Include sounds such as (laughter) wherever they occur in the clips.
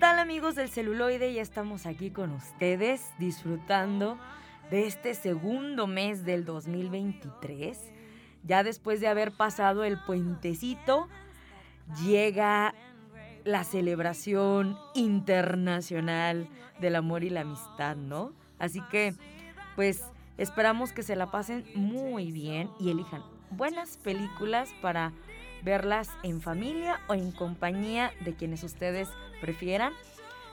Tal amigos del celuloide? Ya estamos aquí con ustedes disfrutando de este segundo mes del 2023. Ya después de haber pasado el puentecito, llega la celebración internacional del amor y la amistad, ¿no? Así que, pues, esperamos que se la pasen muy bien y elijan buenas películas para verlas en familia o en compañía de quienes ustedes prefieran.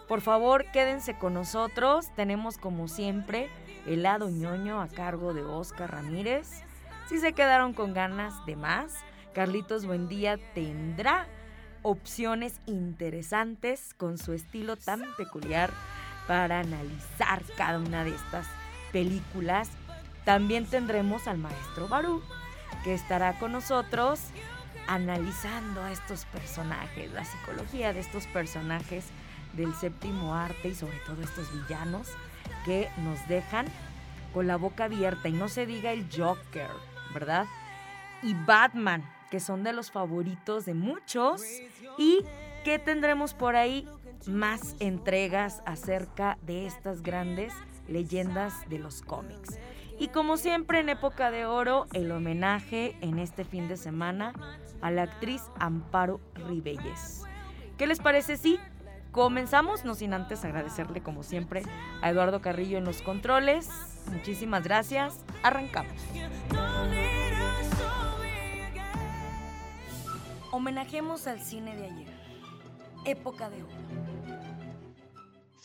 Por favor, quédense con nosotros. Tenemos como siempre el lado ñoño a cargo de Oscar Ramírez. Si se quedaron con ganas de más, Carlitos Buendía tendrá opciones interesantes con su estilo tan peculiar para analizar cada una de estas películas. También tendremos al maestro Barú, que estará con nosotros analizando a estos personajes, la psicología de estos personajes del séptimo arte y sobre todo estos villanos que nos dejan con la boca abierta y no se diga el Joker, ¿verdad? Y Batman, que son de los favoritos de muchos y que tendremos por ahí más entregas acerca de estas grandes leyendas de los cómics. Y como siempre en época de oro, el homenaje en este fin de semana a la actriz Amparo Ribelles. ¿Qué les parece si comenzamos? No sin antes agradecerle como siempre a Eduardo Carrillo en los controles. Muchísimas gracias. Arrancamos. Homenajemos al cine de ayer. Época de oro.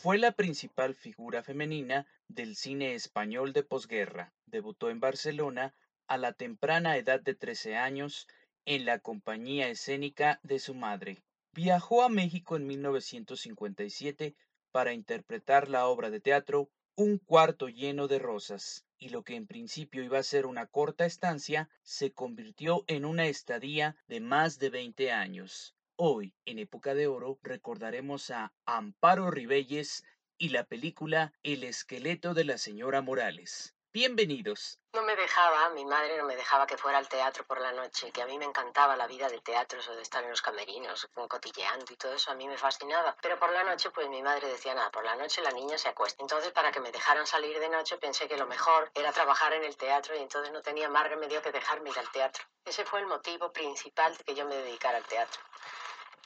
Fue la principal figura femenina del cine español de posguerra. Debutó en Barcelona a la temprana edad de 13 años en la compañía escénica de su madre. Viajó a México en 1957 para interpretar la obra de teatro Un cuarto lleno de rosas, y lo que en principio iba a ser una corta estancia se convirtió en una estadía de más de 20 años. Hoy, en época de oro, recordaremos a Amparo Ribelles y la película El esqueleto de la señora Morales. Bienvenidos. No me dejaba, mi madre no me dejaba que fuera al teatro por la noche, que a mí me encantaba la vida de teatro, eso de estar en los camerinos, cotilleando y todo eso, a mí me fascinaba. Pero por la noche, pues mi madre decía, nada, por la noche la niña se acuesta. Entonces, para que me dejaran salir de noche, pensé que lo mejor era trabajar en el teatro y entonces no tenía más remedio que dejarme ir al teatro. Ese fue el motivo principal de que yo me dedicara al teatro.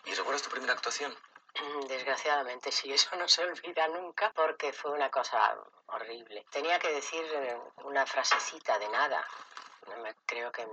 ¿Y recuerdas tu primera actuación? Desgraciadamente sí, (laughs) eso no se olvida nunca porque fue una cosa horrible. Tenía que decir eh, una frasecita de nada. Creo que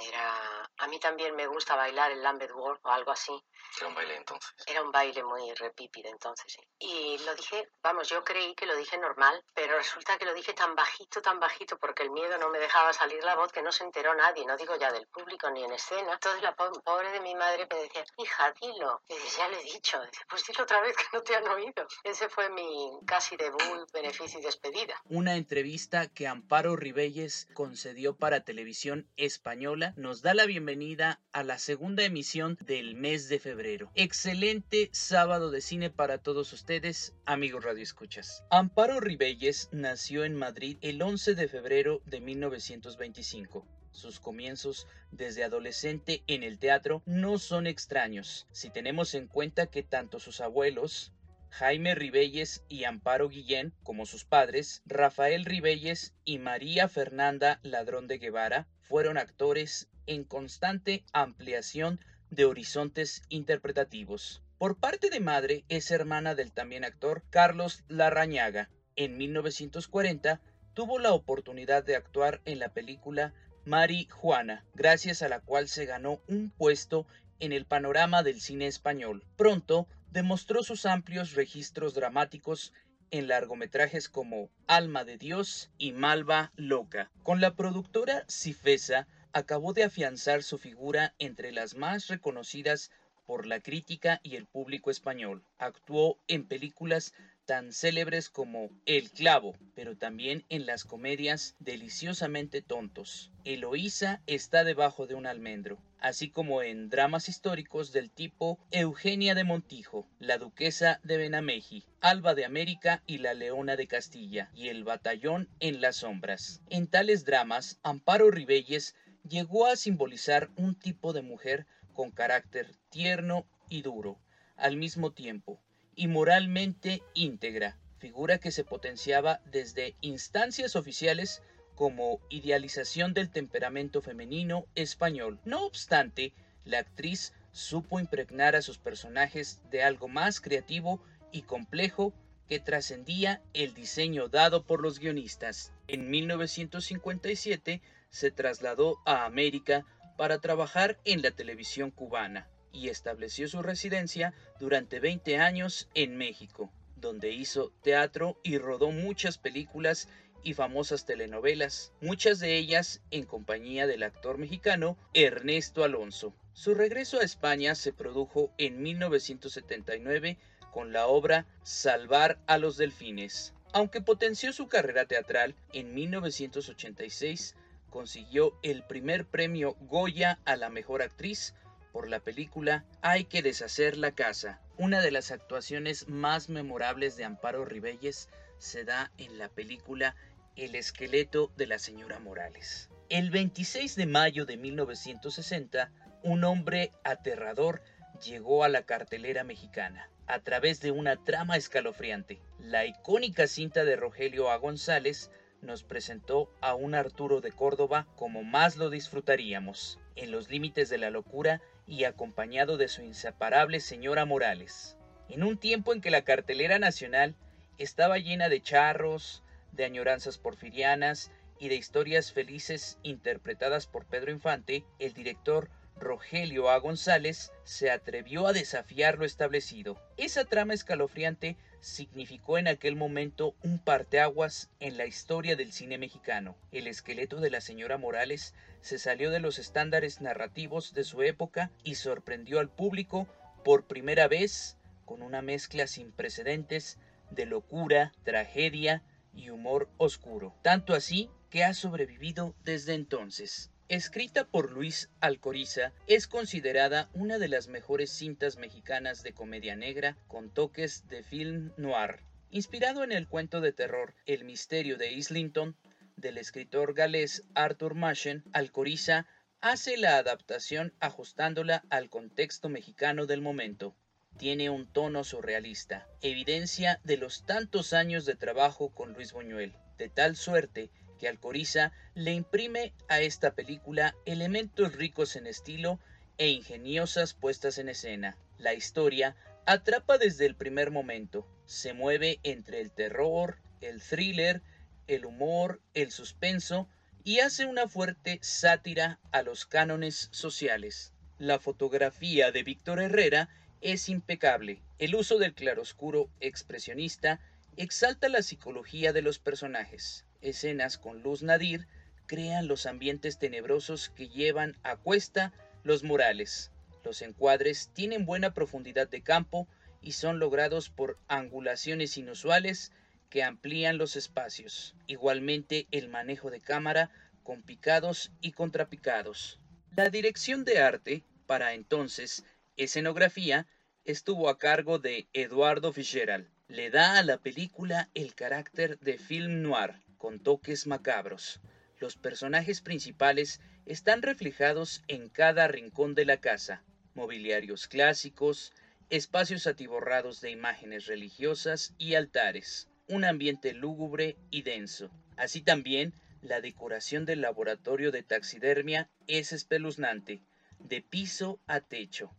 era... A mí también me gusta bailar el Lambeth Walk o algo así. Era un baile entonces. Era un baile muy repípido entonces, sí. Y lo dije, vamos, yo creí que lo dije normal, pero resulta que lo dije tan bajito, tan bajito, porque el miedo no me dejaba salir la voz que no se enteró nadie, no digo ya del público ni en escena. Entonces la pobre de mi madre me decía, hija, dilo. Y dice, ya le he dicho. Dice, pues dilo otra vez (laughs) que no te han oído. Ese fue mi casi debut, beneficio y despedida. Una entrevista que Amparo Ribelles concedió para televisión española nos da la bienvenida a la segunda emisión del mes de febrero. Excelente sábado de cine para todos ustedes, amigos radioescuchas. Amparo Ribelles nació en Madrid el 11 de febrero de 1925. Sus comienzos desde adolescente en el teatro no son extraños, si tenemos en cuenta que tanto sus abuelos, Jaime Ribelles y Amparo Guillén, como sus padres, Rafael Ribelles y María Fernanda Ladrón de Guevara, fueron actores en constante ampliación de horizontes interpretativos. Por parte de madre es hermana del también actor Carlos Larrañaga. En 1940 tuvo la oportunidad de actuar en la película Mari Juana, gracias a la cual se ganó un puesto en el panorama del cine español. Pronto demostró sus amplios registros dramáticos en largometrajes como Alma de Dios y Malva Loca. Con la productora Cifesa acabó de afianzar su figura entre las más reconocidas por la crítica y el público español. Actuó en películas tan célebres como El clavo, pero también en las comedias Deliciosamente tontos. Eloísa está debajo de un almendro, así como en dramas históricos del tipo Eugenia de Montijo, La duquesa de Benameji, Alba de América y La leona de Castilla, y El batallón en las sombras. En tales dramas, Amparo Ribelles llegó a simbolizar un tipo de mujer con carácter tierno y duro, al mismo tiempo, y moralmente íntegra, figura que se potenciaba desde instancias oficiales como idealización del temperamento femenino español. No obstante, la actriz supo impregnar a sus personajes de algo más creativo y complejo que trascendía el diseño dado por los guionistas. En 1957 se trasladó a América para trabajar en la televisión cubana y estableció su residencia durante 20 años en México, donde hizo teatro y rodó muchas películas y famosas telenovelas, muchas de ellas en compañía del actor mexicano Ernesto Alonso. Su regreso a España se produjo en 1979 con la obra Salvar a los Delfines. Aunque potenció su carrera teatral, en 1986 consiguió el primer premio Goya a la mejor actriz por la película Hay que deshacer la casa. Una de las actuaciones más memorables de Amparo Ribelles se da en la película El esqueleto de la señora Morales. El 26 de mayo de 1960, un hombre aterrador llegó a la cartelera mexicana a través de una trama escalofriante. La icónica cinta de Rogelio A. González nos presentó a un Arturo de Córdoba como más lo disfrutaríamos, en los límites de la locura y acompañado de su inseparable señora Morales. En un tiempo en que la cartelera nacional estaba llena de charros, de añoranzas porfirianas y de historias felices interpretadas por Pedro Infante, el director Rogelio A. González se atrevió a desafiar lo establecido. Esa trama escalofriante significó en aquel momento un parteaguas en la historia del cine mexicano. El esqueleto de la señora Morales se salió de los estándares narrativos de su época y sorprendió al público por primera vez con una mezcla sin precedentes de locura, tragedia y humor oscuro. Tanto así que ha sobrevivido desde entonces. Escrita por Luis Alcoriza, es considerada una de las mejores cintas mexicanas de comedia negra con toques de film noir. Inspirado en el cuento de terror El misterio de Islington del escritor galés Arthur Machen, Alcoriza hace la adaptación ajustándola al contexto mexicano del momento. Tiene un tono surrealista, evidencia de los tantos años de trabajo con Luis Buñuel, de tal suerte que Alcoriza le imprime a esta película elementos ricos en estilo e ingeniosas puestas en escena. La historia atrapa desde el primer momento, se mueve entre el terror, el thriller, el humor, el suspenso y hace una fuerte sátira a los cánones sociales. La fotografía de Víctor Herrera es impecable. El uso del claroscuro expresionista exalta la psicología de los personajes escenas con luz nadir crean los ambientes tenebrosos que llevan a cuesta los murales. Los encuadres tienen buena profundidad de campo y son logrados por angulaciones inusuales que amplían los espacios. Igualmente el manejo de cámara con picados y contrapicados. La dirección de arte, para entonces escenografía, estuvo a cargo de Eduardo Fitzgerald. Le da a la película el carácter de film noir, con toques macabros. Los personajes principales están reflejados en cada rincón de la casa, mobiliarios clásicos, espacios atiborrados de imágenes religiosas y altares, un ambiente lúgubre y denso. Así también, la decoración del laboratorio de taxidermia es espeluznante, de piso a techo.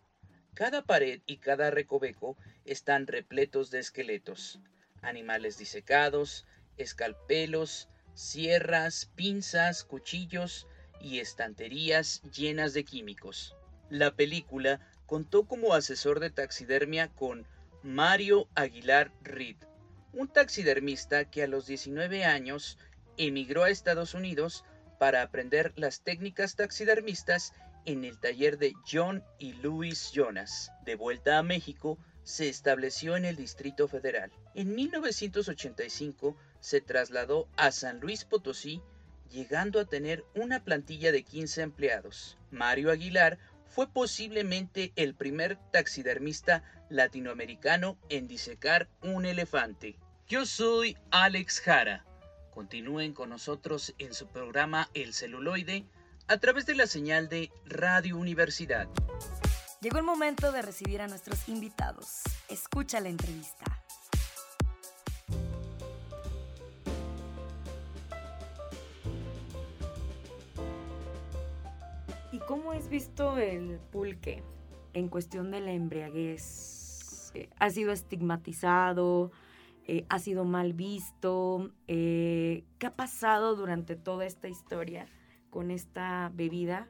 Cada pared y cada recoveco están repletos de esqueletos, animales disecados, escalpelos, sierras, pinzas, cuchillos y estanterías llenas de químicos. La película contó como asesor de taxidermia con Mario Aguilar Reed, un taxidermista que a los 19 años emigró a Estados Unidos para aprender las técnicas taxidermistas en el taller de John y Louis Jonas. De vuelta a México, se estableció en el Distrito Federal. En 1985 se trasladó a San Luis Potosí, llegando a tener una plantilla de 15 empleados. Mario Aguilar fue posiblemente el primer taxidermista latinoamericano en disecar un elefante. Yo soy Alex Jara. Continúen con nosotros en su programa El celuloide a través de la señal de Radio Universidad. Llegó el momento de recibir a nuestros invitados. Escucha la entrevista. Cómo has visto el pulque en cuestión de la embriaguez? Eh, ¿Ha sido estigmatizado? Eh, ¿Ha sido mal visto? Eh, ¿Qué ha pasado durante toda esta historia con esta bebida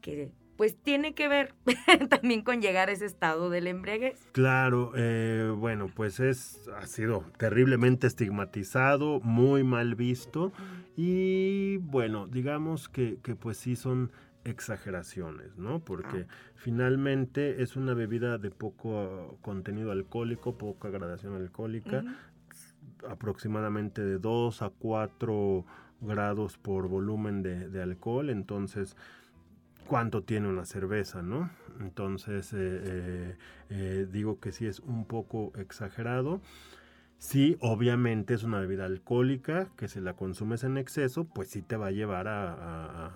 que pues tiene que ver (laughs) también con llegar a ese estado del embriaguez. Claro, bueno, pues es, ha sido terriblemente estigmatizado, muy mal visto y bueno, digamos que, que pues sí son exageraciones, ¿no? Porque ah. finalmente es una bebida de poco contenido alcohólico, poca gradación alcohólica, aproximadamente de 2 a 4 grados por volumen de, alcohol, entonces, ¿cuánto tiene una cerveza, no? Entonces, eh, eh, eh, digo que sí es un poco exagerado. Sí, obviamente es una bebida alcohólica que si la consumes en exceso, pues sí te va a llevar a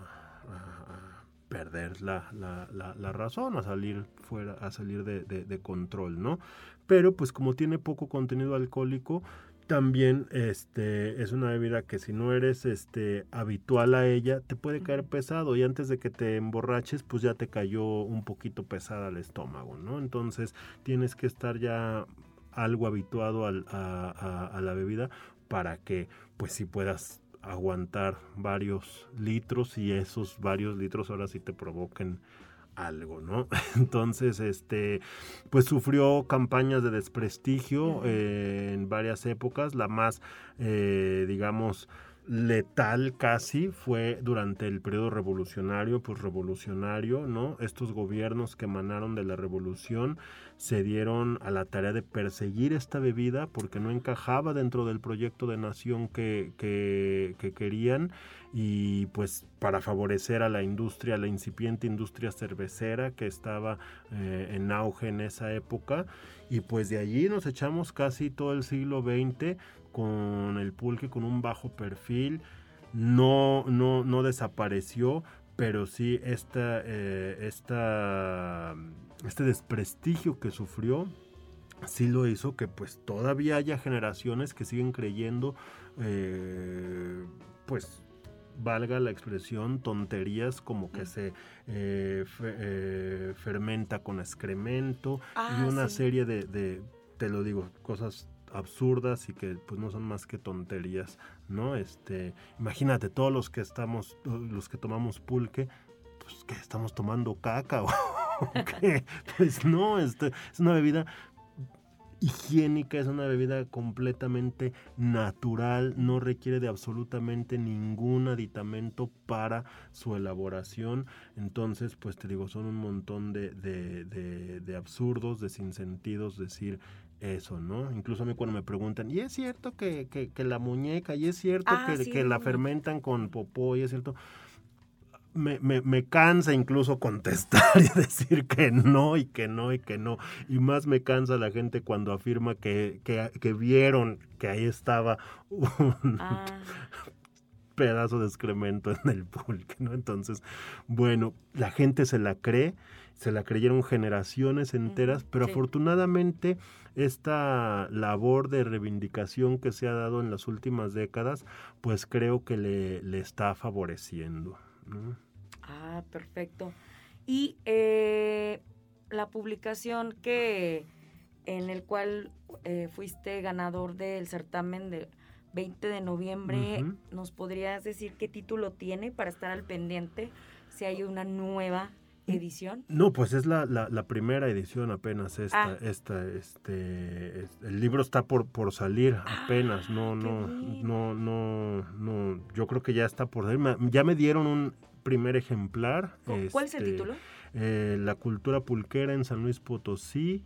perder la, la, la, razón, a salir fuera, a salir de, de, control, ¿no? Pero pues como tiene poco contenido alcohólico, también este es una bebida que si no eres este habitual a ella te puede caer pesado y antes de que te emborraches pues ya te cayó un poquito pesada al estómago no entonces tienes que estar ya algo habituado al, a, a, a, la bebida para que pues si puedas aguantar varios litros y esos varios litros ahora sí te provoquen algo, ¿no? (laughs) Entonces, este, pues sufrió campañas de desprestigio eh, en varias épocas, la más, eh, digamos, letal casi fue durante el periodo revolucionario, pues revolucionario, ¿no? Estos gobiernos que emanaron de la revolución se dieron a la tarea de perseguir esta bebida porque no encajaba dentro del proyecto de nación que, que, querían y pues para favorecer a la industria, la incipiente industria cervecera que estaba eh, en auge en esa época. Y pues de allí nos echamos casi todo el siglo XX con el pulque con un bajo perfil, no, no, no desapareció, pero sí esta, eh, esta, este desprestigio que sufrió sí lo hizo que pues todavía haya generaciones que siguen creyendo eh, pues valga la expresión tonterías como que se eh, fermenta con excremento y ah, una serie de, de, te lo digo, cosas absurdas y que pues no son más que tonterías, ¿no? Este, imagínate todos los que estamos, los que tomamos pulque, pues que estamos tomando caca o (laughs) (laughs) qué, pues no, este, es una bebida higiénica, es una bebida completamente natural, no requiere de absolutamente ningún aditamento para su elaboración. Entonces, pues te digo, son un montón de, de, de, de absurdos, de sinsentidos, decir eso, ¿no? Incluso a mí cuando me preguntan, ¿y es cierto que, que, la muñeca, y es cierto ah, que, que, la fermentan con popó, y es cierto? Me, me, me, cansa incluso contestar (laughs) y decir que no y que no y que no. Y más me cansa la gente cuando afirma que, que vieron que ahí estaba un ah. (laughs) pedazo de excremento en el pulque, ¿no? Entonces, bueno, la gente se la cree, se la creyeron generaciones enteras, pero afortunadamente esta labor de reivindicación que se ha dado en las últimas décadas, pues creo que le, está favoreciendo. Ah, perfecto. Y eh, la publicación que en el cual eh, fuiste ganador del certamen del 20 de noviembre, ¿nos podrías decir qué título tiene para estar al pendiente si hay una nueva edición? No, pues es la, la, primera edición apenas esta, ah. esta, este, el libro está por, por salir apenas, ah, no, no, no, no, no, yo creo que ya está por salir, ya me dieron un primer ejemplar. ¿Cuál es el este, título? Eh, la cultura pulquera en San Luis Potosí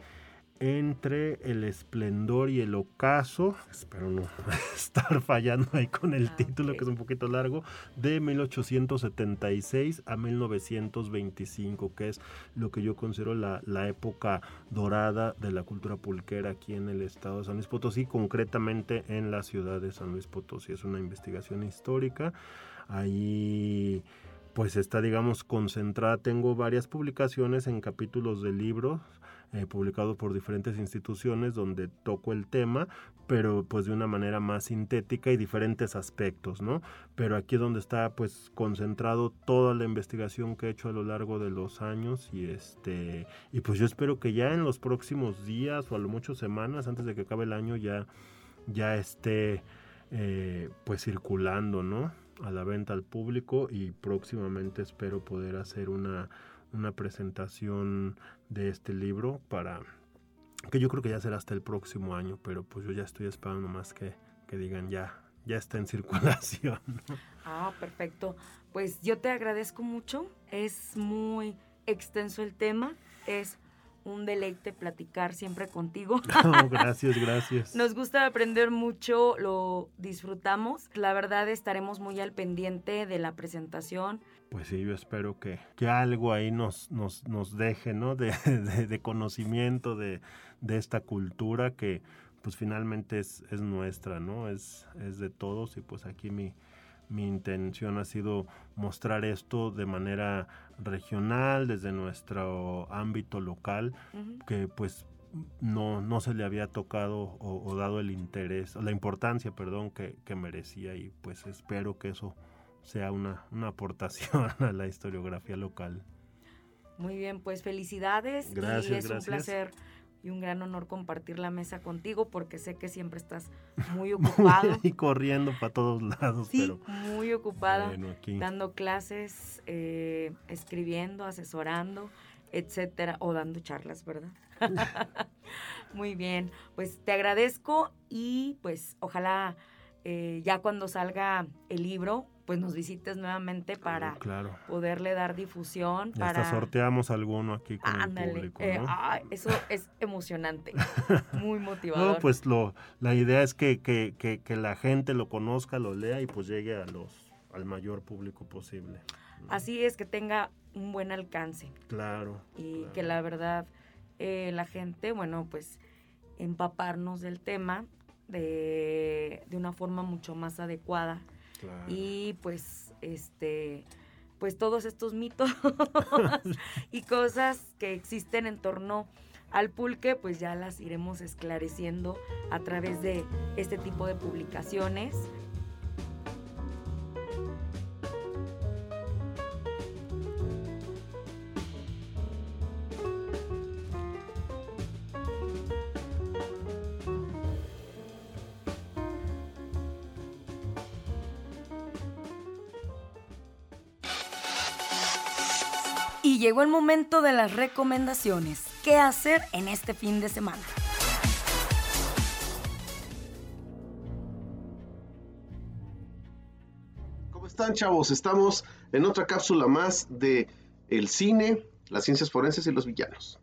entre el esplendor y el ocaso, espero no (laughs) estar fallando ahí con el Ah, título que es un poquito largo, de 1876 a 1925, que es lo que yo considero la, la época dorada de la cultura pulquera aquí en el estado de San Luis Potosí, concretamente en la ciudad de San Luis Potosí. Es una investigación histórica. Ahí pues está, digamos, concentrada. Tengo varias publicaciones en capítulos de libros eh, publicados por diferentes instituciones donde toco el tema, pero pues de una manera más sintética y diferentes aspectos, ¿no? Pero aquí es donde está pues concentrado toda la investigación que he hecho a lo largo de los años y este y pues yo espero que ya en los próximos días o a lo mucho semanas antes de que acabe el año ya ya esté eh, pues circulando, ¿no? A la venta al público y próximamente espero poder hacer una, una presentación de este libro para que yo creo que ya será hasta el próximo año, pero pues yo ya estoy esperando más que, que digan ya, ya está en (laughs) circulación. Ah, perfecto. Pues yo te agradezco mucho. Es muy extenso el tema. Es un deleite platicar siempre contigo. (laughs) No, (laughs) gracias, gracias. Nos gusta aprender mucho, lo disfrutamos. La verdad estaremos muy al pendiente de la presentación. Pues sí, yo espero que, que algo ahí nos, nos, nos deje, ¿no? De, (laughs) de- de conocimiento de, de esta cultura que pues finalmente es, es nuestra, ¿no? Es, es de todos y pues aquí mi, mi intención ha sido mostrar esto de manera regional, desde nuestro ámbito local, que pues no, no se le había tocado o, o dado el interés, o la importancia, perdón, que, que merecía y pues espero que eso sea una, una aportación (laughs) a la historiografía local. Muy bien, pues felicidades. y Gracias, es un gracias. placer y un gran honor compartir la mesa contigo porque sé que siempre estás muy (laughs) ocupado. y corriendo para todos lados, sí, pero muy ocupado. bueno, dando clases, eh, escribiendo, asesorando, etcétera, o dando charlas, ¿verdad? (laughs) (laughs) Muy bien, pues te agradezco y pues ojalá eh, ya cuando salga el libro, pues nos visites nuevamente para Claro. poderle dar difusión, para... hasta sorteamos alguno aquí con el Ándale, público, eh, eso es emocionante, (laughs) muy motivador. No, pues lo, la idea es que, que, que, que la gente lo conozca, lo lea y pues llegue a los al mayor público posible. Así es que tenga un buen alcance. Claro. y claro. que la verdad eh, la gente, bueno, pues empaparnos del tema de, de una forma mucho más adecuada claro. y pues este pues todos estos mitos (laughs) y cosas que existen en torno al pulque pues ya las iremos esclareciendo a través de este tipo de publicaciones el momento de las recomendaciones. ¿Qué hacer en este fin de semana? ¿Cómo están, chavos? Estamos en otra cápsula más de el cine, las ciencias forenses y los villanos.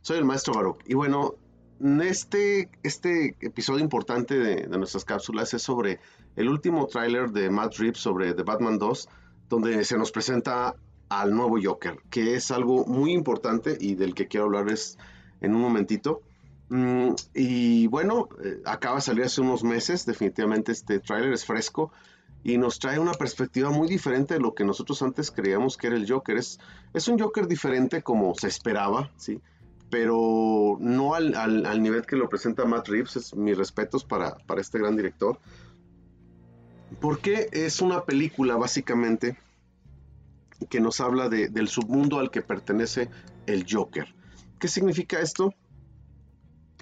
Soy el maestro Baruch. Y bueno, en este, este episodio importante de, de nuestras cápsulas es sobre el último tráiler de Matt Reeves sobre The Batman 2, donde se nos presenta al nuevo Joker, que es algo muy importante y del que quiero hablarles en un momentito. Mm, y bueno, eh, acaba de salir hace unos meses, definitivamente este tráiler es fresco y nos trae una perspectiva muy diferente de lo que nosotros antes creíamos que era el Joker. Es, es un Joker diferente como se esperaba, ¿sí? Pero no al, al- al nivel que lo presenta Matt Reeves. Es, mis respetos para, para este gran director. Porque es una película básicamente que nos habla de- del submundo al que pertenece el Joker. ¿Qué significa esto?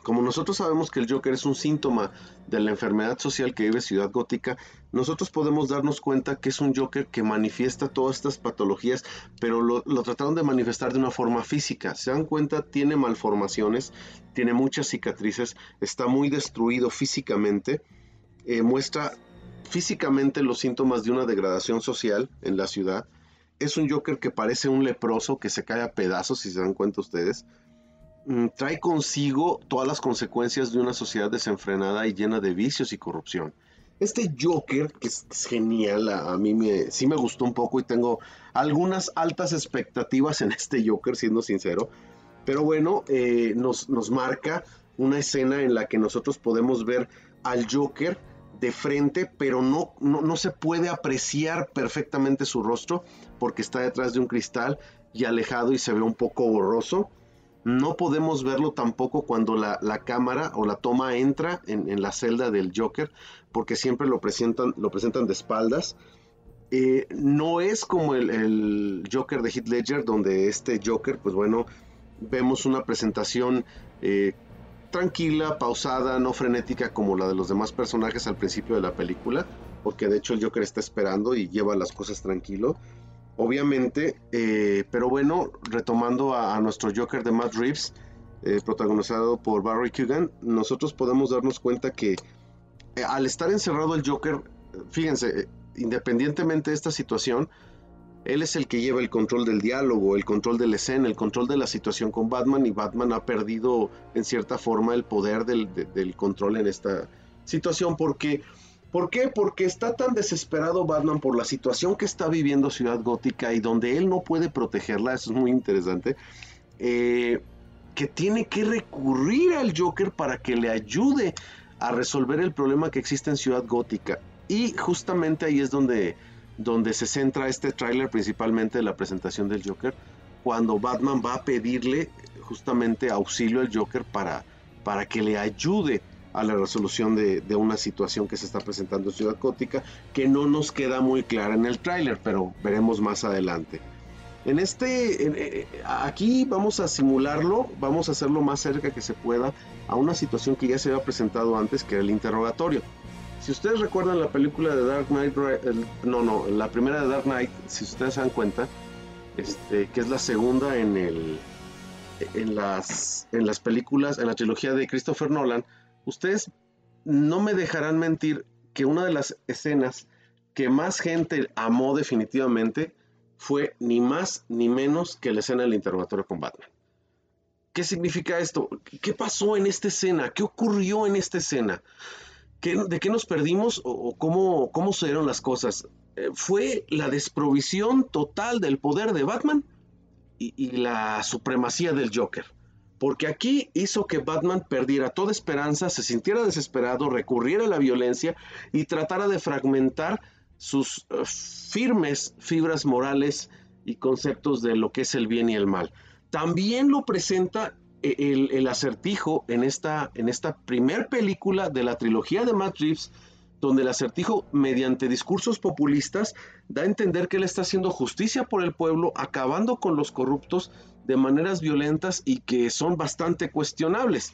Como nosotros sabemos que el Joker es un síntoma de la enfermedad social que vive Ciudad Gótica, nosotros podemos darnos cuenta que es un Joker que manifiesta todas estas patologías, pero lo, lo trataron de manifestar de una forma física. Se dan cuenta, tiene malformaciones, tiene muchas cicatrices, está muy destruido físicamente, eh, muestra físicamente los síntomas de una degradación social en la ciudad es un Joker que parece un leproso que se cae a pedazos, si se dan cuenta ustedes. Mm, trae consigo todas las consecuencias de una sociedad desenfrenada y llena de vicios y corrupción. Este Joker, que es, genial, a, mí me, sí me gustó un poco y tengo algunas altas expectativas en este Joker, siendo sincero. Pero bueno, eh, nos, nos marca una escena en la que nosotros podemos ver al Joker de frente, pero no, no, se puede apreciar perfectamente su rostro porque está detrás de un cristal y alejado y se ve un poco borroso. No podemos verlo tampoco cuando la, cámara o la toma entra en, la celda del Joker, porque siempre lo presentan, lo presentan de espaldas. Eh, no es como el, Joker de Heath Ledger, donde este Joker, pues bueno, vemos una presentación eh, tranquila, pausada, no frenética como la de los demás personajes al principio de la película, porque de hecho el Joker está esperando y lleva las cosas tranquilo. Obviamente, eh, pero bueno, retomando a, nuestro Joker de Matt Reeves, eh, protagonizado por Barry Kugan, nosotros podemos darnos cuenta que eh, al estar encerrado el Joker, fíjense, independientemente de esta situación, él es el que lleva el control del diálogo, el control de la escena, el control de la situación con Batman y Batman ha perdido en cierta forma el poder del, control en esta situación porque... ¿Por qué? Porque está tan desesperado Batman por la situación que está viviendo Ciudad Gótica y donde él no puede protegerla, eso es muy interesante, eh, que tiene que recurrir al Joker para que le ayude a resolver el problema que existe en Ciudad Gótica. Y justamente ahí es donde donde se centra este tráiler principalmente en la presentación del Joker, cuando Batman va a pedirle justamente auxilio al Joker para, para que le ayude a la resolución de, una situación que se está presentando en Ciudad Gótica, que no nos queda muy clara en el tráiler, pero veremos más adelante. En este, eh, aquí vamos a simularlo, vamos a hacerlo más cerca que se pueda a una situación que ya se había presentado antes, que era el interrogatorio. Si ustedes recuerdan la película de Dark Knight, no, no, la primera de Dark Knight, si ustedes se dan cuenta, este, que es la segunda en el, en las, en las películas, en la trilogía de Christopher Nolan, ustedes no me dejarán mentir que una de las escenas que más gente amó definitivamente fue ni más ni menos que la escena del interrogatorio con Batman. ¿Qué significa esto? ¿Qué pasó en esta escena? ¿Qué ocurrió en esta escena? ¿De qué nos perdimos o, cómo, cómo se dieron las cosas? Eh, fue la desprovisión total del poder de Batman y, la supremacía del Joker. Porque aquí hizo que Batman perdiera toda esperanza, se sintiera desesperado, recurriera a la violencia y tratara de fragmentar sus eh, firmes fibras morales y conceptos de lo que es el bien y el mal. También lo presenta el, acertijo en esta, en esta primer película de la trilogía de Matt Reeves, donde el acertijo, mediante discursos populistas, da a entender que él está haciendo justicia por el pueblo, acabando con los corruptos de maneras violentas y que son bastante cuestionables.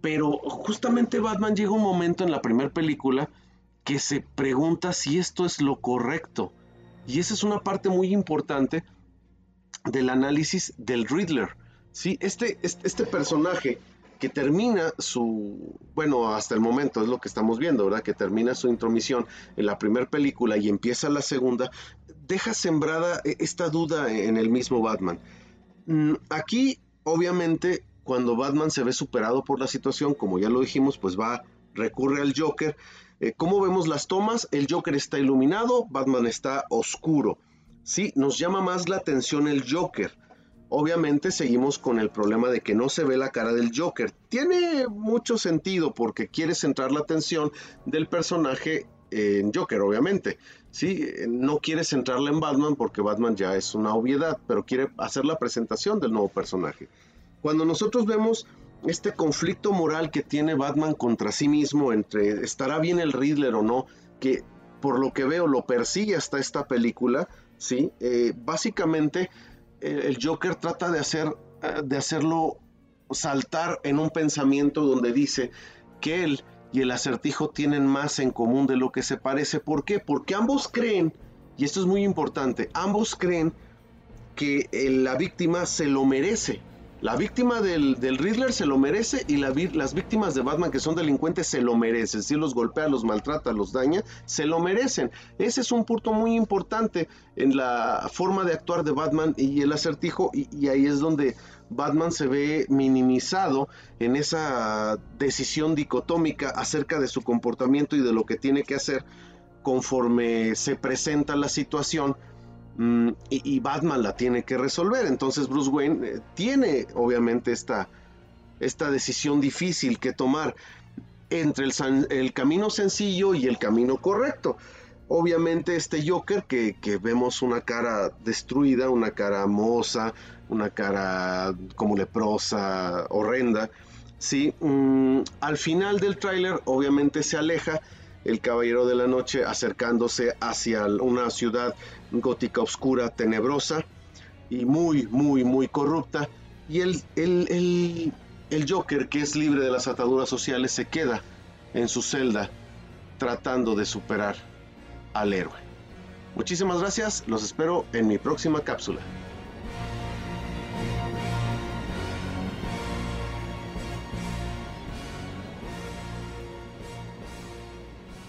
Pero justamente Batman llega un momento en la primera película que se pregunta si esto es lo correcto. Y esa es una parte muy importante del análisis del Riddler. Sí, este, este, este, personaje que termina su, bueno, hasta el momento es lo que estamos viendo, ¿verdad? Que termina su intromisión en la primera película y empieza la segunda, deja sembrada e, esta duda en el mismo Batman. Mm, aquí, obviamente, cuando Batman se ve superado por la situación, como ya lo dijimos, pues va, recurre al Joker. Eh, ¿Cómo vemos las tomas? El Joker está iluminado, Batman está oscuro. Sí, nos llama más la atención el Joker Obviamente seguimos con el problema de que no se ve la cara del Joker. Tiene mucho sentido porque quiere centrar la atención del personaje en Joker, obviamente. ¿sí? No quiere centrarla en Batman porque Batman ya es una obviedad, pero quiere hacer la presentación del nuevo personaje. Cuando nosotros vemos este conflicto moral que tiene Batman contra sí mismo, entre estará bien el Riddler o no, que por lo que veo lo persigue hasta esta película, ¿sí? Eh, básicamente el Joker trata de, hacer, eh, de hacerlo saltar en un pensamiento donde dice que él y el acertijo tienen más en común de lo que se parece. ¿Por qué? Porque ambos creen, y esto es muy importante, ambos creen que la víctima se lo merece. La víctima del, Riddler se lo merece y la las víctimas de Batman que son delincuentes se lo merecen. Si los golpea, los maltrata, los daña, se lo merecen. Ese es un punto muy importante en la forma de actuar de Batman y el acertijo y ahí es donde Batman se ve minimizado en esa decisión dicotómica acerca de su comportamiento y de lo que tiene que hacer conforme se presenta la situación mm, y, Batman la tiene que resolver. Entonces Bruce Wayne eh, tiene obviamente esta, esta decisión difícil que tomar entre el camino sencillo y el camino correcto. Obviamente este Joker que, que vemos una cara destruida, una cara moza, una cara como leprosa, horrenda, sí, mm, al final del tráiler obviamente se aleja el Caballero de la Noche acercándose hacia una ciudad gótica oscura, tenebrosa y muy, muy, muy corrupta. Y el, el, el, el Joker, que es libre de las ataduras sociales, se queda en su celda tratando de superar al héroe. Muchísimas gracias, los espero en mi próxima cápsula.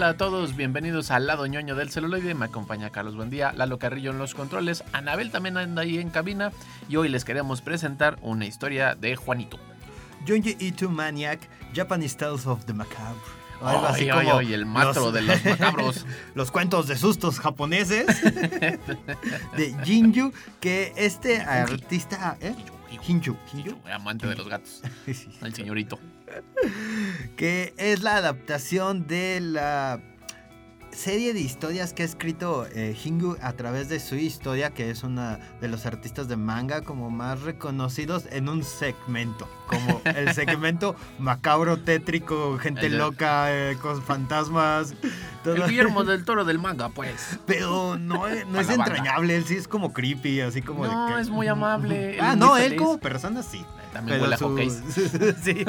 Hola a todos, bienvenidos al lado ñoño del celuloide. Me acompaña Carlos Buendía, Lalo Carrillo en los controles, Anabel también anda ahí en cabina y hoy les queremos presentar una historia de Juanito. Junji Ito Maniac, Japanese Tales of the Macabre. Algo así ay, el matro de los macabros. (laughs) los cuentos de sustos japoneses (laughs) de Jinju, que este artista, ¿eh? Hinju, Hinju, Amante de los gatos. (laughs) El señorito. Que es la adaptación de la serie de historias que ha escrito eh, Hingu a través de su historia, que es una de los artistas de manga como más reconocidos en un segmento, como el (laughs) segmento macabro, tétrico, gente El de- loca, eh, con fantasmas. todo. El Guillermo del (laughs) Toro del manga, pues. Pero no, es- no Para es entrañable, él sí es como creepy, así como de No, que... es muy amable. (laughs) Ah, no, él como persona sí. También Pero huele a su- hockeys. sí,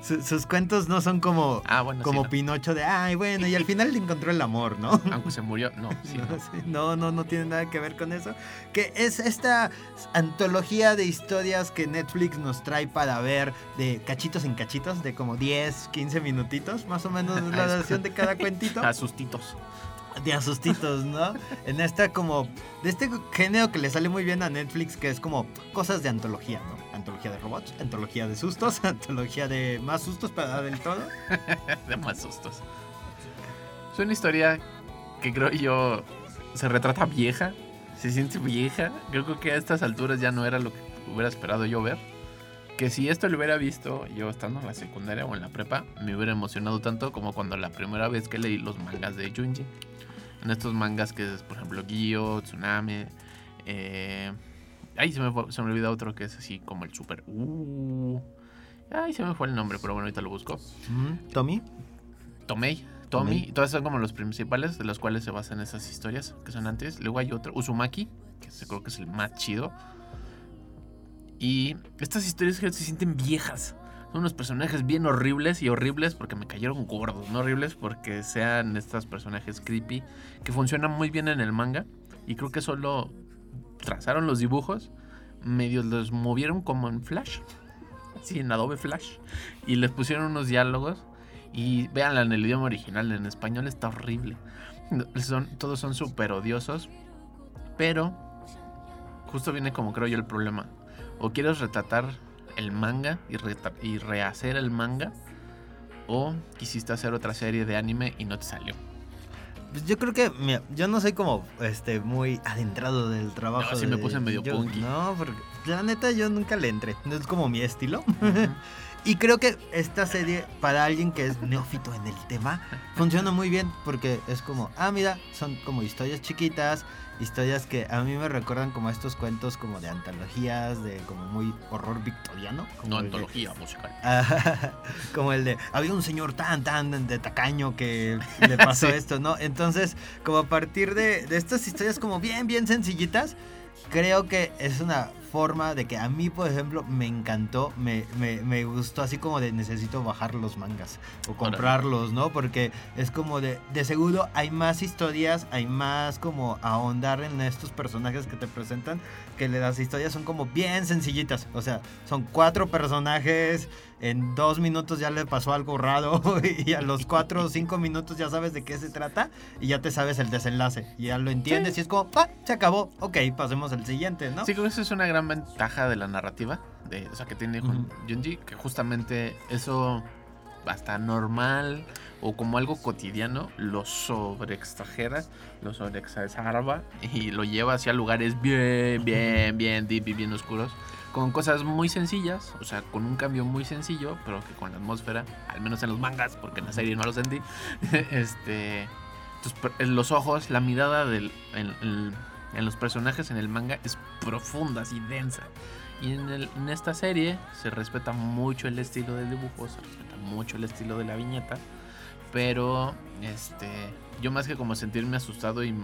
su- sus cuentos no son como, Ah, bueno, como sí, no. Pinocho de, ay, bueno, y al final le encontró el amor, ¿no? Aunque se murió. No, (laughs) sí, no. Sí, No, no, no tiene nada que ver con eso. Que es esta antología de historias que Netflix nos trae para ver de cachitos en cachitos, de como 10, 15 minutitos, más o menos (laughs) la duración de cada cuentito. (laughs) A sustitos. De asustitos, ¿no? En esta como, de este género que le sale muy bien a Netflix, que es como cosas de antología, ¿no? Antología de robots, antología de sustos, antología de más sustos para dar el todo. de más sustos. Es una historia que creo yo se retrata vieja. Se siente vieja. Creo que a estas alturas ya no era lo que hubiera esperado yo ver. Que si esto lo hubiera visto yo estando en la secundaria o en la prepa, me hubiera emocionado tanto como cuando la primera vez que leí los mangas de Junji. En estos mangas que es, por ejemplo, Gyo, Tsunami. Eh... Ay, se me, se me olvidó otro que es así como el super. Uh, ay, se me fue el nombre, pero bueno, ahorita lo busco. Mm, Tommy. Tomei, Tommy, Tomei. todos son como los principales de los cuales se basan esas historias que son antes. Luego hay otro, Uzumaki, que se- creo que es el más chido. Y estas historias que se sienten viejas. Son unos personajes bien horribles y horribles porque me cayeron gordos, no horribles porque sean estos personajes creepy que funcionan muy bien en el manga. Y creo que solo trazaron los dibujos, medio los movieron como en Flash, (laughs) sí, en Adobe Flash, y les pusieron unos diálogos. Y véanla en el idioma original, en español está horrible. Son, todos son súper odiosos. Pero justo viene como creo yo el problema. O quieres retratar el manga y, y rehacer el manga. O quisiste hacer otra serie de anime y no te salió. Pues yo creo que, mira, yo no soy como este muy adentrado del trabajo. No, sí me de- puse medio yo- punky. No, porque la neta yo nunca le entré. No es como mi estilo. (laughs) Y creo que esta serie, para alguien que es neófito en el tema, funciona muy bien porque es como, ah, mira, son como historias chiquitas, historias que a mí me recuerdan como a estos cuentos como de antologías, de como muy horror victoriano. Como No de- antología musical. (laughs) Ah, como el de había un señor tan tan de tacaño que le (laughs) pasó Sí. esto, ¿no? Entonces, como a partir de, de estas historias como bien, bien sencillitas, creo que es una forma de que a mí, por ejemplo, me encantó, me, me, me gustó así como de necesito bajar los mangas o comprarlos, ¿no? Porque es como de, de seguro hay más historias, hay más como ahondar en estos personajes que te presentan, que las historias son como bien sencillitas, o sea, son cuatro personajes, en dos minutos ya le pasó algo raro (laughs) y a los cuatro o cinco minutos ya sabes de qué se trata y ya te sabes el desenlace, y ya lo entiendes y es como, ah, se acabó, ok, pasemos al siguiente, ¿no? Sí, creo que esa es una gran ventaja de la narrativa, de, o sea, que tiene Jun- Ujú. Junji, que justamente eso hasta normal o como algo cotidiano lo sobreextrajera, lo sobreexagerba y lo lleva hacia lugares bien, bien, bien deep y bien oscuros, con cosas muy sencillas, o sea, con un cambio muy sencillo, pero que con la atmósfera, al menos en los mangas, porque en la serie no lo sentí, (laughs) este, los ojos, la mirada del, en, en- en los personajes en el manga es profunda, así densa. Y en, el- en esta serie se respeta mucho el estilo del dibujo, se respeta mucho el estilo de la viñeta, pero este, yo más que como sentirme asustado y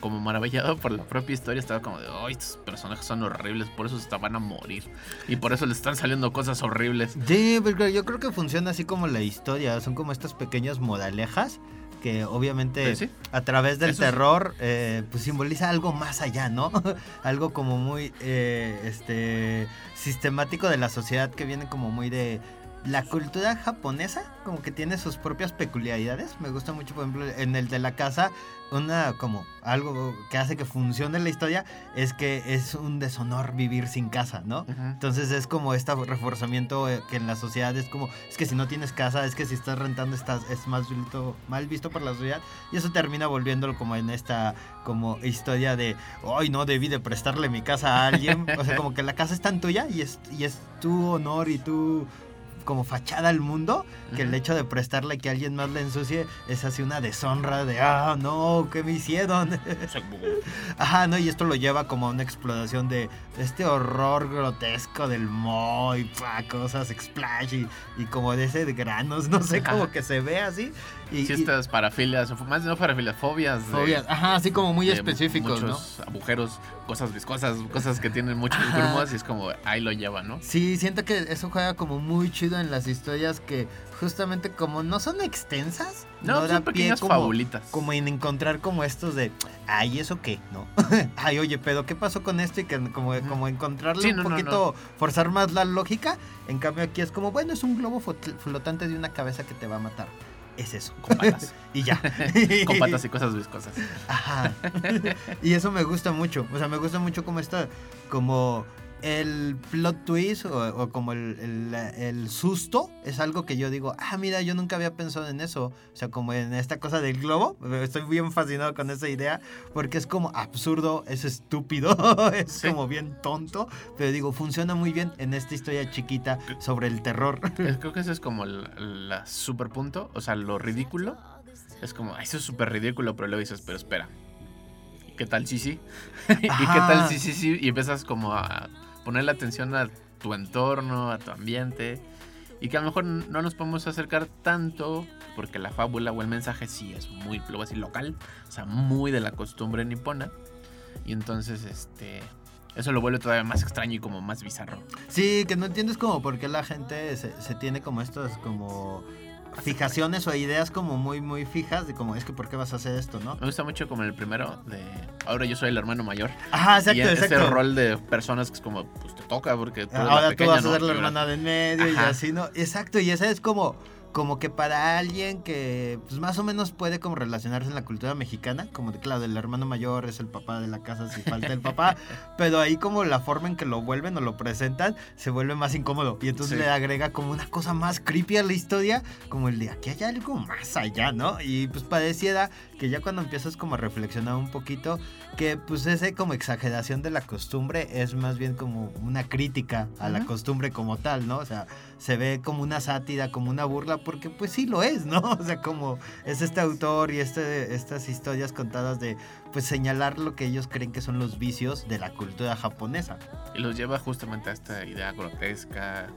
como maravillado por la propia historia, estaba como de, ¡ay, estos personajes son horribles! Por eso se van a morir. Y por eso le están saliendo cosas horribles. Sí, porque yo creo que funciona así como la historia. Son como estas pequeñas modalejas que obviamente Sí, sí. a través del Eso terror eh, pues simboliza algo más allá, ¿no? (laughs) algo como muy eh, este sistemático de la sociedad que viene como muy de la cultura japonesa, como que tiene sus propias peculiaridades. Me gusta mucho, por ejemplo, en el de la casa, una como algo que hace que funcione la historia es que es un deshonor vivir sin casa, ¿no? Entonces es como este reforzamiento eh, que en la sociedad es como, es que si no tienes casa, es que si estás rentando estás, es más visto, mal visto por la sociedad. Y eso termina volviéndolo como en esta como historia de, hoy no debí de prestarle mi casa a alguien. o sea, como que la casa es tan tuya y es, y es tu honor y tu como fachada al mundo, que el hecho de prestarle que alguien más le ensucie es así una deshonra de, ah, no, ¿qué me hicieron? (laughs) (laughs) Ajá, ¿no? Y esto lo lleva como a una exploración de este horror grotesco del mo y ¡pua! cosas splash y, y como de ese de granos, (laughs) no sé, como que se ve así. Y, Sí, estas parafilias, o más no parafilias, fobias. de- fobias, ajá, así como muy de específicos, ¿no? muchos agujeros, cosas viscosas, cosas que tienen muchos grumos y es como, ahí lo lleva, ¿no? Sí, siento que eso juega como muy chido en las historias que justamente como no son extensas, No, da son pequeñas como- fabulitas. como en encontrar como estos de, ay, ¿eso qué? ¿No? (laughs) ay, oye, pero ¿qué pasó con esto? Y que como, como encontrarle Sí, un no, no, poquito, forzar más la lógica. En cambio aquí es como, bueno, es un globo flotante de una cabeza que te va a matar. Es eso. Con patas. y ya. (laughs) con patas y cosas viscosas. Ajá. y eso me gusta mucho. O sea, me gusta mucho como está, como el plot twist o, o como el, el- el susto es algo que yo digo, ah, mira, yo nunca había pensado en eso. O sea, como en esta cosa del globo. Estoy bien fascinado con esa idea porque es como absurdo, es estúpido, (laughs) es Sí. como bien tonto. Pero digo, funciona muy bien en esta historia chiquita sobre el terror. (laughs) Creo que ese es como el la super punto, o sea, lo ridículo. Es como, "Ay, eso es súper ridículo, pero luego dices, pero espera. (laughs) ¿Y qué tal sí sí? ¿Y qué tal sí sí sí? Y empiezas como a ponerle atención a tu entorno, a tu ambiente. Y que a lo mejor no nos podemos acercar tanto porque la fábula o el mensaje sí es muy, lo voy local. O sea, muy de la costumbre nipona. Y entonces, este... Eso lo vuelve todavía más extraño y como más bizarro. Sí, que no entiendes como por qué la gente se, se tiene como estas como fijaciones o ideas como muy muy fijas de como es que por qué vas a hacer esto, ¿no? Me gusta mucho como el primero de ahora yo soy el hermano mayor. Ajá, exacto, y exacto. ese rol de personas que es como, pues te toca porque tú eres la Ahora tú pequeña, vas a ¿no? ser la Y ahora- hermana de en medio y Ajá. así, ¿no? Exacto, y esa es como como que para alguien que pues más o menos puede como relacionarse en la cultura mexicana, como de claro, el hermano mayor es el papá de la casa si falta el papá, (laughs) pero ahí como la forma en que lo vuelven o lo presentan se vuelve más incómodo y entonces Sí. le agrega como una cosa más creepy a la historia, como el de aquí hay algo más allá, ¿no? Y pues pareciera que ya cuando empiezas como a reflexionar un poquito, que pues ese como exageración de la costumbre es más bien como una crítica a la Ujú. costumbre como tal, ¿no? O sea, se ve como una sátira, como una burla, porque pues sí lo es, ¿no? (laughs) O sea, como es este autor y este, estas historias contadas de pues señalar lo que ellos creen que son los vicios de la cultura japonesa. Y los lleva justamente a esta idea grotesca,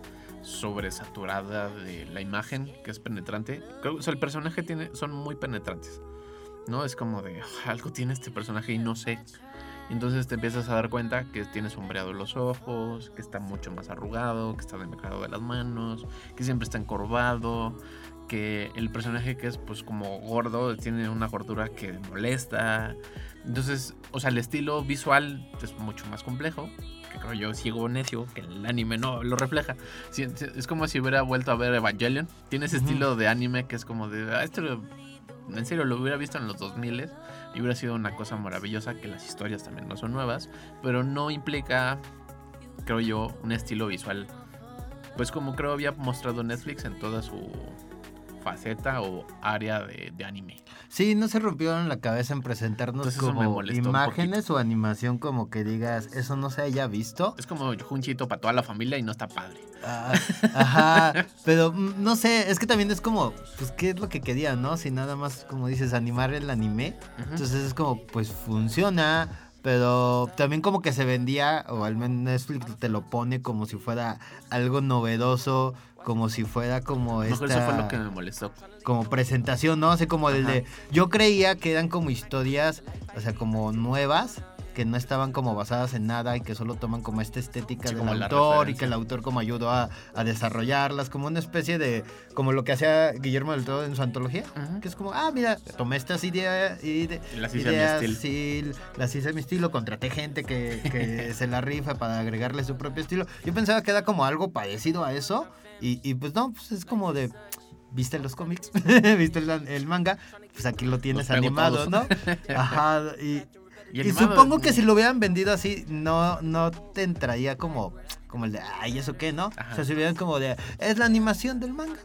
sobresaturada de la imagen, que es penetrante. Creo, o sea, el personaje tiene, son muy penetrantes. ¿No? Es como de "Ah, algo tiene este personaje y no sé. Entonces te empiezas a dar cuenta que tiene sombreado los ojos, que está mucho más arrugado, que está demacrado de las manos, que siempre está encorvado, que el personaje que es pues como gordo tiene una gordura que molesta. Entonces, o sea, el estilo visual es mucho más complejo, que creo yo ciego necio, que el anime no lo refleja. Es como si hubiera vuelto a ver Evangelion. Tiene ese estilo de anime que es como de, ah, esto en serio lo hubiera visto en los 2000 y hubiera sido una cosa maravillosa, que las historias también no son nuevas, pero no implica, creo yo, un estilo visual. Pues como creo había mostrado Netflix en toda su faceta o área de, de anime. Sí, no se rompieron la cabeza en presentarnos Entonces como imágenes o animación como que digas, eso no se haya visto. Es como Junchito para toda la familia y no está padre. Ah, ajá, pero mm, no sé, es que también es como, pues, ¿qué es lo que querían, no? Si nada más, como dices, animar el anime. Entonces es como, pues funciona, pero también como que se vendía, o al menos Netflix te lo pone como si fuera algo novedoso, como si fuera como mejor esta... eso fue lo que me molestó. como presentación, ¿no? Así como el Ajá. de... Yo creía que eran como historias, o sea, como nuevas, que no estaban como basadas en nada y que solo toman como esta estética Sí, del autor y que el autor como ayudó a, a desarrollarlas, como una especie de... como lo que hacía Guillermo del Toro en su antología. Que es como, ah, mira, tomé estas ideas, ide- Y las hice a mi ideas, estilo. sí, las hice a mi estilo, contraté gente que, que (laughs) se la rifa para agregarle su propio estilo. Yo pensaba que era como algo parecido a eso y, y pues no, pues es como de... ¿Viste los cómics? (laughs) ¿Viste el, el manga? Pues aquí lo tienes animado, todos. ¿no? (laughs) Ajá, y, Y, supongo que si lo hubieran vendido así, no, no te entraría como, como el de, ay, ¿eso qué, no? Ajá. O sea, si hubieran como de, es la animación del manga.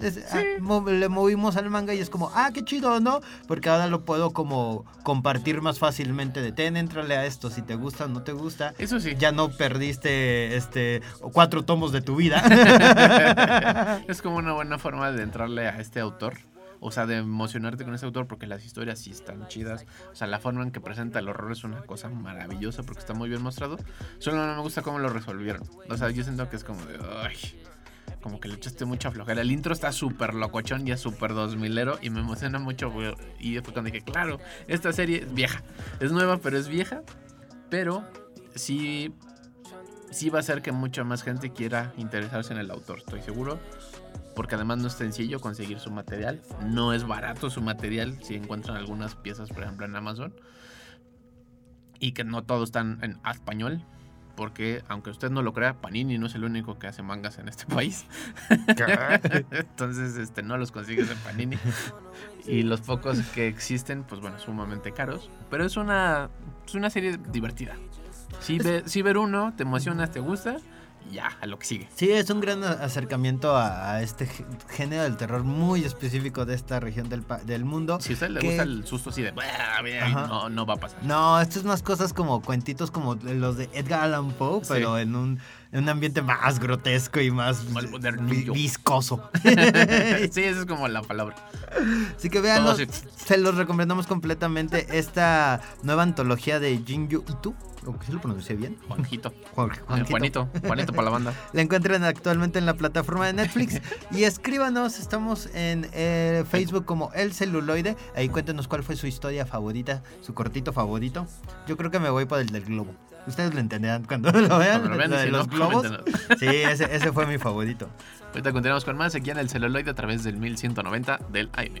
Es- es- ah, le movimos al manga y es como, ah, qué chido, ¿no? Porque ahora lo puedo como compartir más fácilmente de, ten, entrale a esto, si te gusta o no te gusta. Eso sí. Ya no perdiste este cuatro tomos de tu vida. (laughs) es como una buena forma de entrarle a este autor. O sea, de emocionarte con este autor porque las historias sí están chidas. O sea, la forma en que presenta el horror es una cosa maravillosa porque está muy bien mostrado. Solo no me gusta cómo lo resolvieron. O sea, yo siento que es como de... Como que le echaste mucha flojera. El intro está súper locochón y es súper 2000ero y me emociona mucho. Y fue cuando dije, claro, esta serie es vieja. Es nueva, pero es vieja. Pero sí, sí va a hacer que mucha más gente quiera interesarse en el autor, estoy seguro. Porque además no es sencillo conseguir su material. No es barato su material si encuentran algunas piezas, por ejemplo, en Amazon. Y que no todos están en español. Porque, aunque usted no lo crea, Panini no es el único que hace mangas en este país. (laughs) Entonces, este, no los consigues en Panini. Y los pocos que existen, pues bueno, sumamente caros. Pero es una, es una serie divertida. Si, ve- si ver uno, te emocionas, te gusta, ya, a lo que sigue. Sí, es un gran acercamiento a, a este gé- género del terror muy específico de esta región del, del mundo. Si a usted le gusta el susto así de... No, no va a pasar. No, esto es más cosas como cuentitos como los de Edgar Allan Poe, Sí. pero en un, en un ambiente más grotesco y más viscoso. (laughs) sí, esa es como la palabra. Así que vean, se los recomendamos completamente esta nueva antología de Jinju Itu. ¿O que sí lo pronuncié bien? Juanjito. (laughs) Juan- Juanquito. Juanito. Juanito para la banda. (laughs) La encuentran actualmente en la plataforma de Netflix. (laughs) y escríbanos, estamos en eh, Facebook como El Celuloide. Ahí cuéntenos cuál fue su historia favorita, su cortito favorito. Yo creo que me voy por el del globo. Ustedes lo entenderán cuando lo vean, Cuando lo vean, lo y de si no, los globos. coméntenos. Sí, ese, ese fue mi favorito. Ahorita continuamos con más aquí en el celuloide a través del 1190 del AM.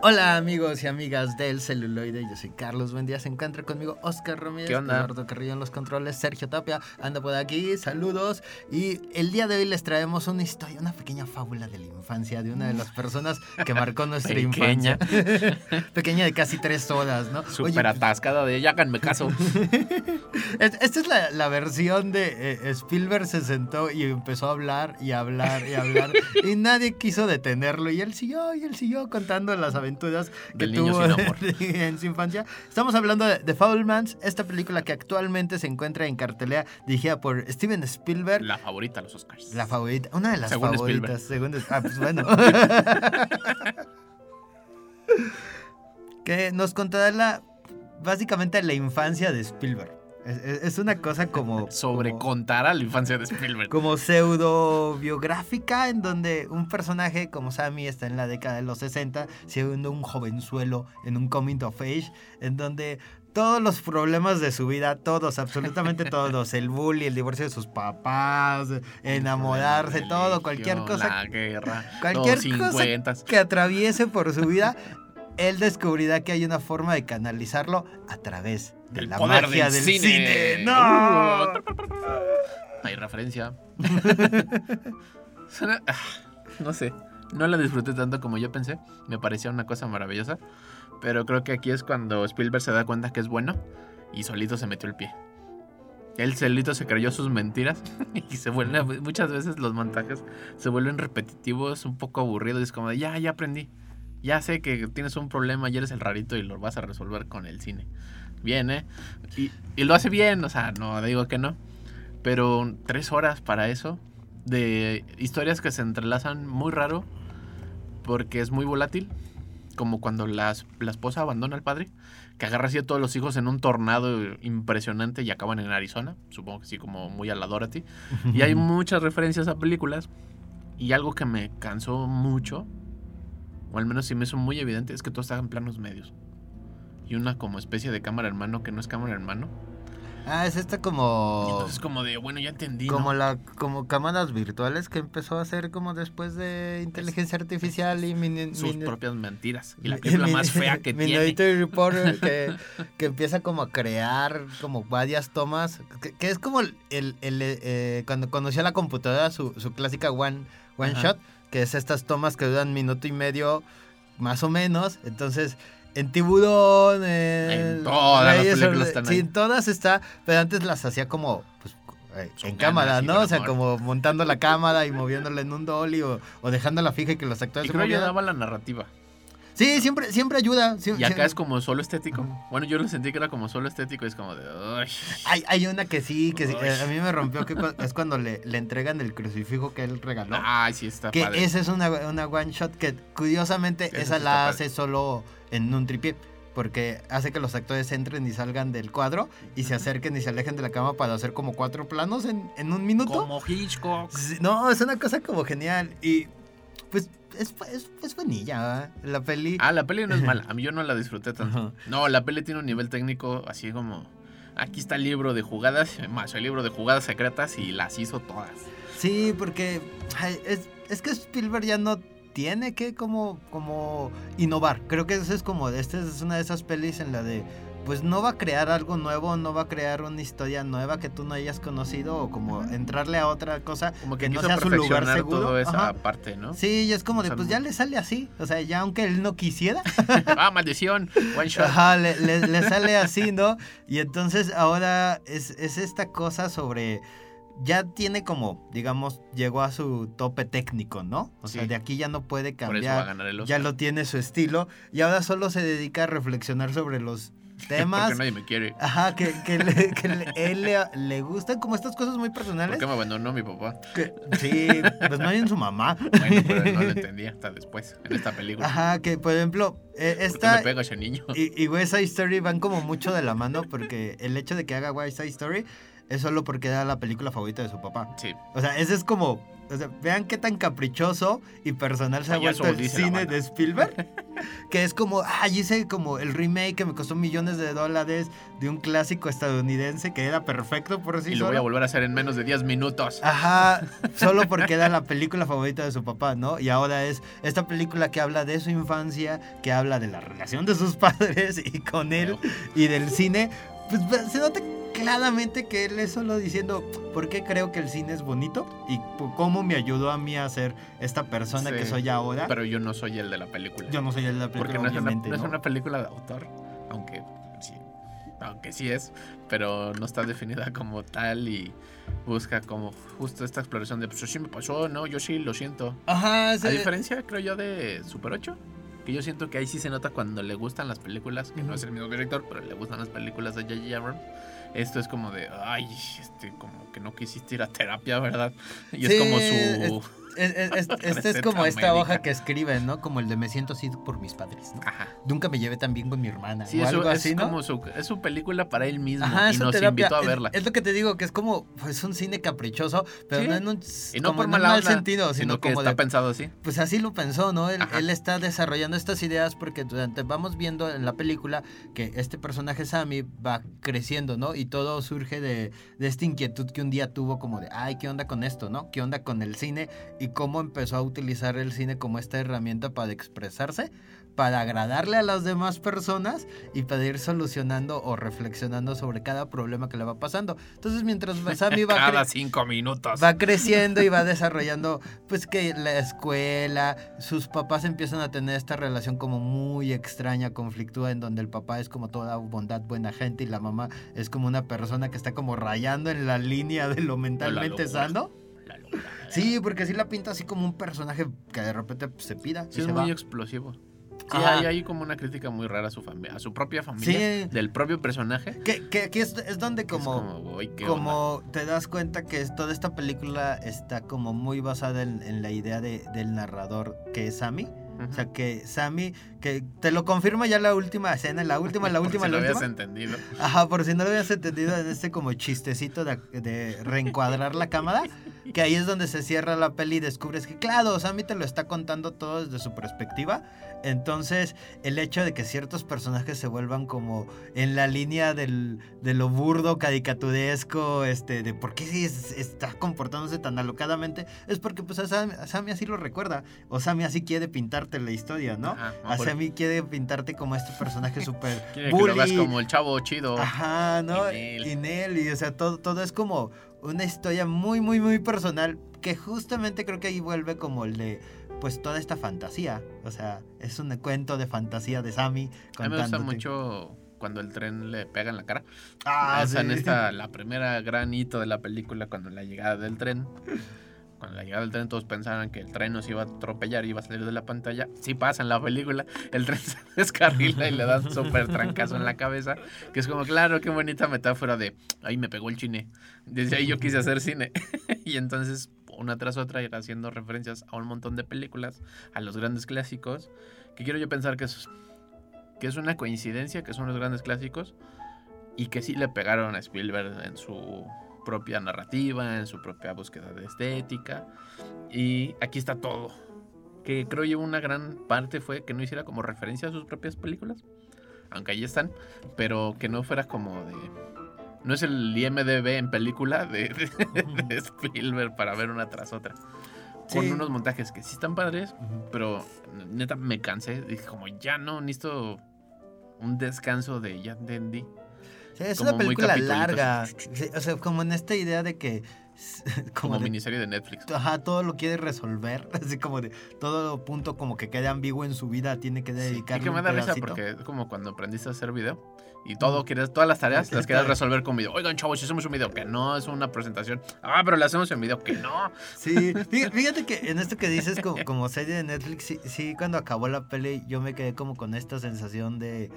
Hola amigos y amigas del celuloide, yo soy Carlos, buen día, se encuentra conmigo Oscar Ramírez. Eduardo Carrillo en los controles, Sergio Tapia anda por aquí, saludos y el día de hoy les traemos una historia, una pequeña fábula de la infancia de una de las personas que marcó (laughs) nuestra Pequeña. infancia, (laughs) pequeña de casi tres horas, ¿no? Súper Oye, atascada de ya háganme caso. (laughs) Es- Esta es la, la versión de eh, Spielberg se sentó y empezó a hablar y hablar y hablar y nadie quiso detenerlo y él siguió y él siguió contando las aventuras que Del niño tuvo (laughs) en su infancia. Estamos hablando de The Fablemans, esta película que actualmente se encuentra en cartelera dirigida por Steven Spielberg. La favorita, los Oscars. La favorita, una de las Según favoritas. Según ah, pues bueno. (laughs) (laughs) que nos contará la, básicamente la infancia de Spielberg. Es, una cosa como... (laughs) Sobre como- contar a la infancia de Spielberg. como pseudo biográfica en donde un personaje como Sammy está en la década de los 60 siendo un jovenzuelo en un coming of age en donde todos los problemas de su vida, todos, absolutamente (laughs) todos, el bully, el divorcio de sus papás, enamorarse, todo, cualquier cosa La guerra. cualquier cosa 50. que atraviese por su vida, él descubrirá que hay una forma de canalizarlo a través de la poder magia del del cine. cine. ¡No! Hay referencia. (laughs) Ah, no sé. No la disfruté tanto como yo pensé. Me parecía una cosa maravillosa. Pero creo que aquí es cuando Spielberg se da cuenta que es bueno y solito se metió el pie. Él solito se creyó sus mentiras (laughs) y se vuelven, muchas veces los montajes se vuelven repetitivos, un poco aburridos. y Es como de, ya, ya aprendí. Ya sé que tienes un problema y eres el rarito y lo vas a resolver con el cine. Bien, ¿eh? Y, y lo hace bien, o sea, no digo que no. Pero tres horas para eso, de historias que se entrelazan muy raro, porque es muy volátil, como cuando las- la esposa abandona al padre, que agarra así a todos los hijos en un tornado impresionante y acaban en Arizona, supongo que sí, como muy a la Dorothy. Y hay muchas referencias a películas, y algo que me cansó mucho, o al menos sí me hizo muy evidente, es que todo está en planos medios. Y una como especie de cámara en mano que no es cámara en mano. Ah, es esta Y como... entonces como de, bueno, ya entendí. ¿no? Como la como cámaras virtuales que empezó a hacer como después de inteligencia artificial y mini, sus mini- propias mentiras. Y la película mi- más fea que (laughs) tiene. Minority Report (laughs) que, que empieza como a crear como varias tomas que, que es como el, el- el, eh, cuando conoció la computadora su, su clásica one, one Ajá. shot que es estas tomas que duran minuto y medio más o menos entonces en Tiburón en, En todas las películas sí, en todas está pero antes las hacía como pues, eh, Son en cámara, ¿no? O sea, como montando la cámara y moviéndola en un dolly o, o dejándola fija y que los actores Y se creo daba la narrativa. Sí, siempre, siempre ayuda. sí- Y acá es como solo estético. Bueno, yo lo sentí que era como solo estético es como de... "Ay". Hay, hay una que sí, que sí, a mí me rompió, que es cuando le, le entregan el crucifijo que él regaló. Ay, sí, está que padre. esa es una, una one shot que curiosamente Esa sí esa está la padre. hace solo en un tripié. Porque hace que los actores entren y salgan del cuadro y se acerquen y se alejen de la cama para hacer como cuatro planos en, en un minuto. Como Hitchcock. No, es una cosa como genial. Y pues es, es, es buenilla. La peli. Ah, la peli no es (laughs) mala. A mí yo no la disfruté tanto. No, la peli tiene un nivel técnico así como... Aquí está el libro de jugadas, más el libro de jugadas secretas y las hizo todas. Sí, porque es, es que Spielberg ya no tiene que como, como innovar. Creo que eso es como, esta es una de esas pelis en la de, pues no va a crear algo nuevo, no va a crear una historia nueva que tú no hayas conocido o como entrarle a otra cosa Como que, que no sea su lugar seguro. toda esa Ajá. parte, ¿no? Sí, y es como de, O sea, pues ya le sale así. O sea, ya aunque él no quisiera, (laughs) ah, maldición. One shot. Ajá, le, le- le sale así, ¿no? Y entonces ahora es, es esta cosa sobre. Ya tiene como, digamos, llegó a su tope técnico, ¿no? O sea, de aquí ya no puede Por eso va a cambiar. ganar el Ya Oscar. lo tiene su estilo. Y ahora solo se dedica a reflexionar sobre los (laughs) temas. Porque nadie me quiere. Ajá, que, que, le, que le- él le, le gustan como estas cosas muy ¿Por personales. qué me abandonó mi papá? que- sí, pues no hay en su mamá. Bueno, pero no lo (laughs) entendía hasta después, en esta película. Ajá, que por ejemplo, eh, ¿Por qué esta. me pega ese niño? Y, y West Side Story van como mucho de la mano porque el hecho de que haga West Side Story es solo porque era la película favorita de su papá. Sí. O sea, ese es como. O sea, vean qué tan caprichoso y personal se ha vuelto el cine de Spielberg. (laughs) que es como, ah, hice como el remake que me costó millones de dólares de un clásico estadounidense que era perfecto por sí y lo voy a volver a hacer en menos de 10 minutos. Ajá, solo porque era la película favorita de su papá, ¿no? Y ahora es esta película que habla de su infancia, que habla de la relación de sus (laughs) padres y con él y del cine. Pues ve- se nota claramente que él es solo diciendo por qué creo que el cine es bonito y cómo me ayudó a mí a ser esta persona Sí, que soy ahora. Pero yo no soy el de la película. Yo no soy el de la película, Porque no es, una, obviamente, no es una película de autor, aunque sí, aunque sí es, pero no está definida como tal y busca como justo esta exploración de, pues sí me pasó, no, yo sí lo siento. Ajá, A se- diferencia, creo yo, de Super 8, que yo siento que ahí sí se nota cuando le gustan las películas, que no es el mismo director, pero le gustan las películas de J.J. Abrams. Esto es como de, ay, este, como que no quisiste ir a terapia, ¿verdad? (laughs) Y es como su... es- es- es- (laughs) este es como esta hoja que escriben, ¿no? Como el de me siento así por mis padres, ¿no? Ajá. Nunca me llevé tan bien con mi hermana. Sí, o eso algo es así, ¿no? como su, es su película para él mismo Ajá, y nos terapia. invitó a verla. Es, lo que te digo, que es como, es un cine caprichoso, pero Sí. no en un, y no como por mal onda, sentido, sino, sino que como está de, pensado así. pues así lo pensó, ¿no? Él, él está desarrollando estas ideas porque durante vamos viendo en la película que este personaje Sammy va creciendo, ¿no? Y todo surge de, de esta inquietud que un día tuvo como de, ay, ¿qué onda con esto, no? ¿Qué onda con el cine? Y cómo empezó a utilizar el cine como esta herramienta para expresarse, para agradarle a las demás personas y para ir solucionando o reflexionando sobre cada problema que le va pasando. Entonces, mientras Sammy (laughs) va Cada cinco minutos. va creciendo y va (laughs) desarrollando, pues que la escuela, sus papás empiezan a tener esta relación como muy extraña, conflictúa, en donde el papá es como toda bondad, buena gente y la mamá es como una persona que está como rayando en la línea de lo mentalmente sano. Sí, porque sí la pinta así como un personaje que de repente pues, se pira Sí, y es se muy va. explosivo. Sí, Ajá. hay ahí como una crítica muy rara a su familia, a su propia familia, Sí. del propio personaje. Que, que aquí es, es donde que es como... "Uy, ¿qué onda?". como te das cuenta que es- toda esta película está como muy basada en, en la idea de- del narrador que es Sammy. O sea que Sammy, que te lo confirma ya la última escena, la última, la (laughs) Por última, si la no habías última. entendido. Ajá, por si no lo habías entendido en este como chistecito de, de reencuadrar la cámara, que ahí es donde se cierra la peli y descubres que claro, Sammy te lo está contando todo desde su perspectiva. Entonces, el hecho de que ciertos personajes se vuelvan como en la línea del, de lo burdo, caricaturesco, este, de por qué sí es- está comportándose tan alocadamente, es porque pues a Sammy, a Sammy así lo recuerda, o Sammy así quiere pintarte la historia, ¿no? Ajá, Sammy quiere pintarte como este personaje súper (laughs) Quiere que lo bully. como el chavo chido. Ajá, ¿no? Y Nel. Y o sea, todo, todo es como una historia muy, muy, muy personal que justamente creo que ahí vuelve como el de, pues toda esta fantasía. O sea, es un cuento de fantasía de Sammy A mí me gusta mucho cuando el tren le pega en la cara. Ah, Esa en sí. esta, (laughs) la primera gran hito de la película, cuando la llegada del tren. Cuando la llegada del tren todos pensaban que el tren nos iba a atropellar y iba a salir de la pantalla. Sí pasa en la película. El tren se (laughs) descarrila y le dan súper trancazo en la cabeza. Que es como, claro, qué bonita metáfora de, ahí me pegó el cine. Desde ahí yo quise hacer cine. (laughs) y entonces, una tras otra, ir haciendo referencias a un montón de películas, a los grandes clásicos. Que quiero yo pensar que es, que es una coincidencia, que son los grandes clásicos. Y que sí le pegaron a Spielberg en su propia narrativa, en su propia búsqueda de estética. Y aquí está todo. Que creo yo una gran parte fue que no hiciera como referencia a sus propias películas. Aunque ahí están. Pero que no fuera como de... No es el IMDB en película de, de- de Spielberg para ver una tras otra. Con Sí. unos montajes que sí están padres, pero neta me cansé. Dije como ya no, necesito un descanso de ya entendí. Sí, es como una película larga. Sí, o sea, como en esta idea de que... (laughs) Como, Como de- miniserie de Netflix. Ajá, todo lo quiere resolver, (laughs) así como de todo punto como que quede ambiguo en su vida tiene que Y dedicarle que me da risa porque es como cuando aprendiste a hacer video y todo quieres, todas las tareas las quieres resolver con video. Oigan, chavos, si hacemos un video, que no es una presentación. Ah, pero la hacemos en video, que no. Sí, fí- fíjate que en esto que dices como, como serie de Netflix, sí, sí, cuando acabó la peli yo me quedé como con esta sensación de,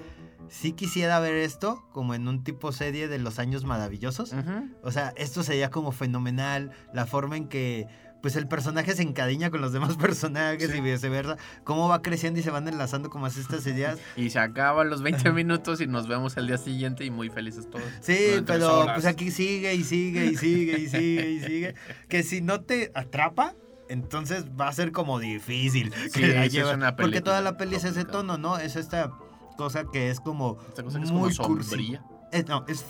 sí quisiera ver esto como en un tipo serie de los años maravillosos. O sea, esto sería como fenomenal, la forma en que pues el personaje se encadiña con los demás (laughs) personajes y viceversa. Cómo va creciendo y se van enlazando como así estas ideas. (laughs) Y se acaban los 20 (laughs) minutos y nos vemos el día siguiente y muy felices todos. Sí, pero pues aquí sigue y sigue y sigue y sigue y sigue. Que si no te atrapa, entonces va a ser como difícil. Sí, que la es una Porque toda la peli es ese tono, ¿no? Es esta cosa que es como Esta cosa que es muy como sombría, Es- no, es,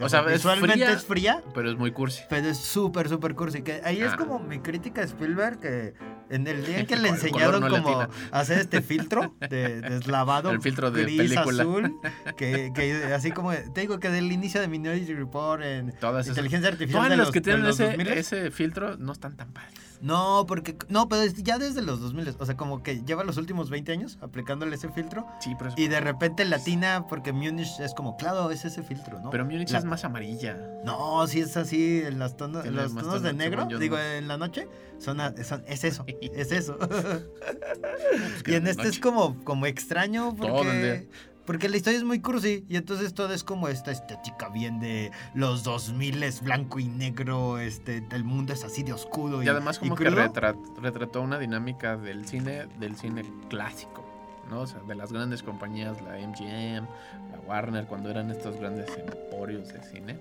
O sea, es visualmente fría. es fría, pero es muy cursi. pero es súper, súper cursi. Que ahí es Ah. como mi crítica a Spielberg, que en el día en que (laughs) le enseñaron no como hacer este filtro de deslavado, (laughs) El filtro de gris, película. azul, (laughs) que, que así como, te digo que del inicio de Minority Report en Todas esas. inteligencia artificial Todas de las los, que tienen los ese, 2000. ese filtro no están tan padres. No, porque, no, pero ya desde los 2000, o sea, como que lleva los últimos 20 años aplicándole ese filtro Sí, pero es y de repente latina, porque Munich es como, claro, es ese filtro, ¿no? Pero Munich La- es más amarilla. No, si es así, en las tonos, Tiene los tonos de negro, digo, ¿no? en la noche, son, a- son- es eso, (laughs) es eso. Pues (laughs) y en este es como, como extraño Todo el porque, día. Porque la historia es muy cursi y entonces todo es como esta estética bien de los 2000 es blanco y negro, este, el mundo es así de oscuro y, Y además como que crudo. retra- retrató una dinámica del cine, del cine clásico, ¿no? O sea, de las grandes compañías, la MGM, la Warner, cuando eran estos grandes emporios de cine,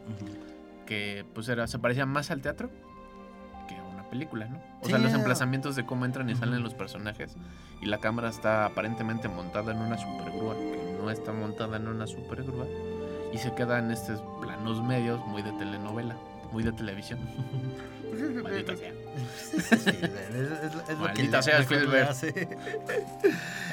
que pues era, se parecían más al teatro que a una película, ¿no? O Sí, sea, los emplazamientos de cómo entran y salen los personajes y la cámara está aparentemente montada en una supergrúa, que no está montada en una supergrúa y se queda en estos planos medios muy de telenovela, muy de televisión. (laughs) Maldita sea. Es es- es- es lo que Maldita sea Spielberg. hace.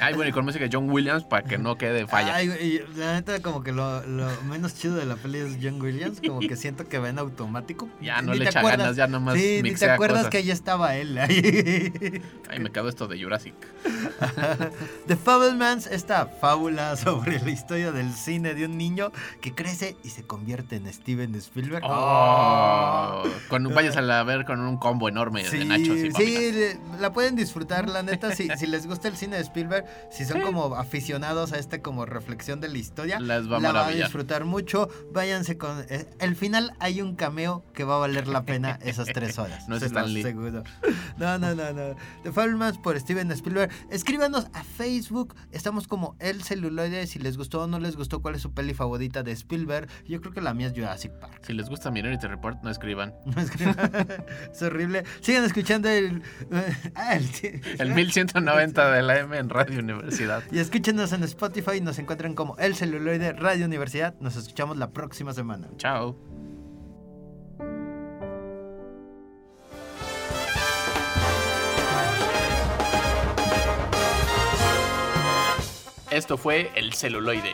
Ay, bueno, y con música de John Williams para que no quede falla. Ay, güey, la neta, como que lo, lo menos chido de la peli es John Williams. Como que siento que va en automático. ya no le echa acuerdas. ganas, ya nomás Sí, ni te acuerdas cosas. que ya estaba él ahí. Ay, me quedo esto de Jurassic. (laughs) The Fablemans, esta fábula sobre la historia del cine de un niño que crece y se convierte en Steven Spielberg. Oh, cuando vayas a la ver con un combo enorme de nachos y sí, la pueden disfrutar, la neta, (laughs) si, si les gusta el cine de Spielberg, si son Sí. como aficionados a esta como reflexión de la historia, Les va la va a disfrutar mucho. Váyanse con... eh, el final hay un cameo que va a valer la pena esas tres horas. (laughs) No es se Stan los Lee. aseguro. No, no, no, no. The Fablemans por Steven Spielberg. Escríbanos a Facebook. Estamos como El Celuloide. Si les gustó o no les gustó, cuál es su peli favorita de Spielberg. Yo creo que la mía es Jurassic Park. Si les gusta Minority Report, no escriban. No escriban. (laughs) es horrible. Sigan escuchando el. ah, el- El 1190 de la M en Radio Universidad. Y escúchenos en Spotify. Nos encuentran como El Celuloide Radio Universidad. Nos escuchamos la próxima semana. Chao. Esto fue El Celuloide.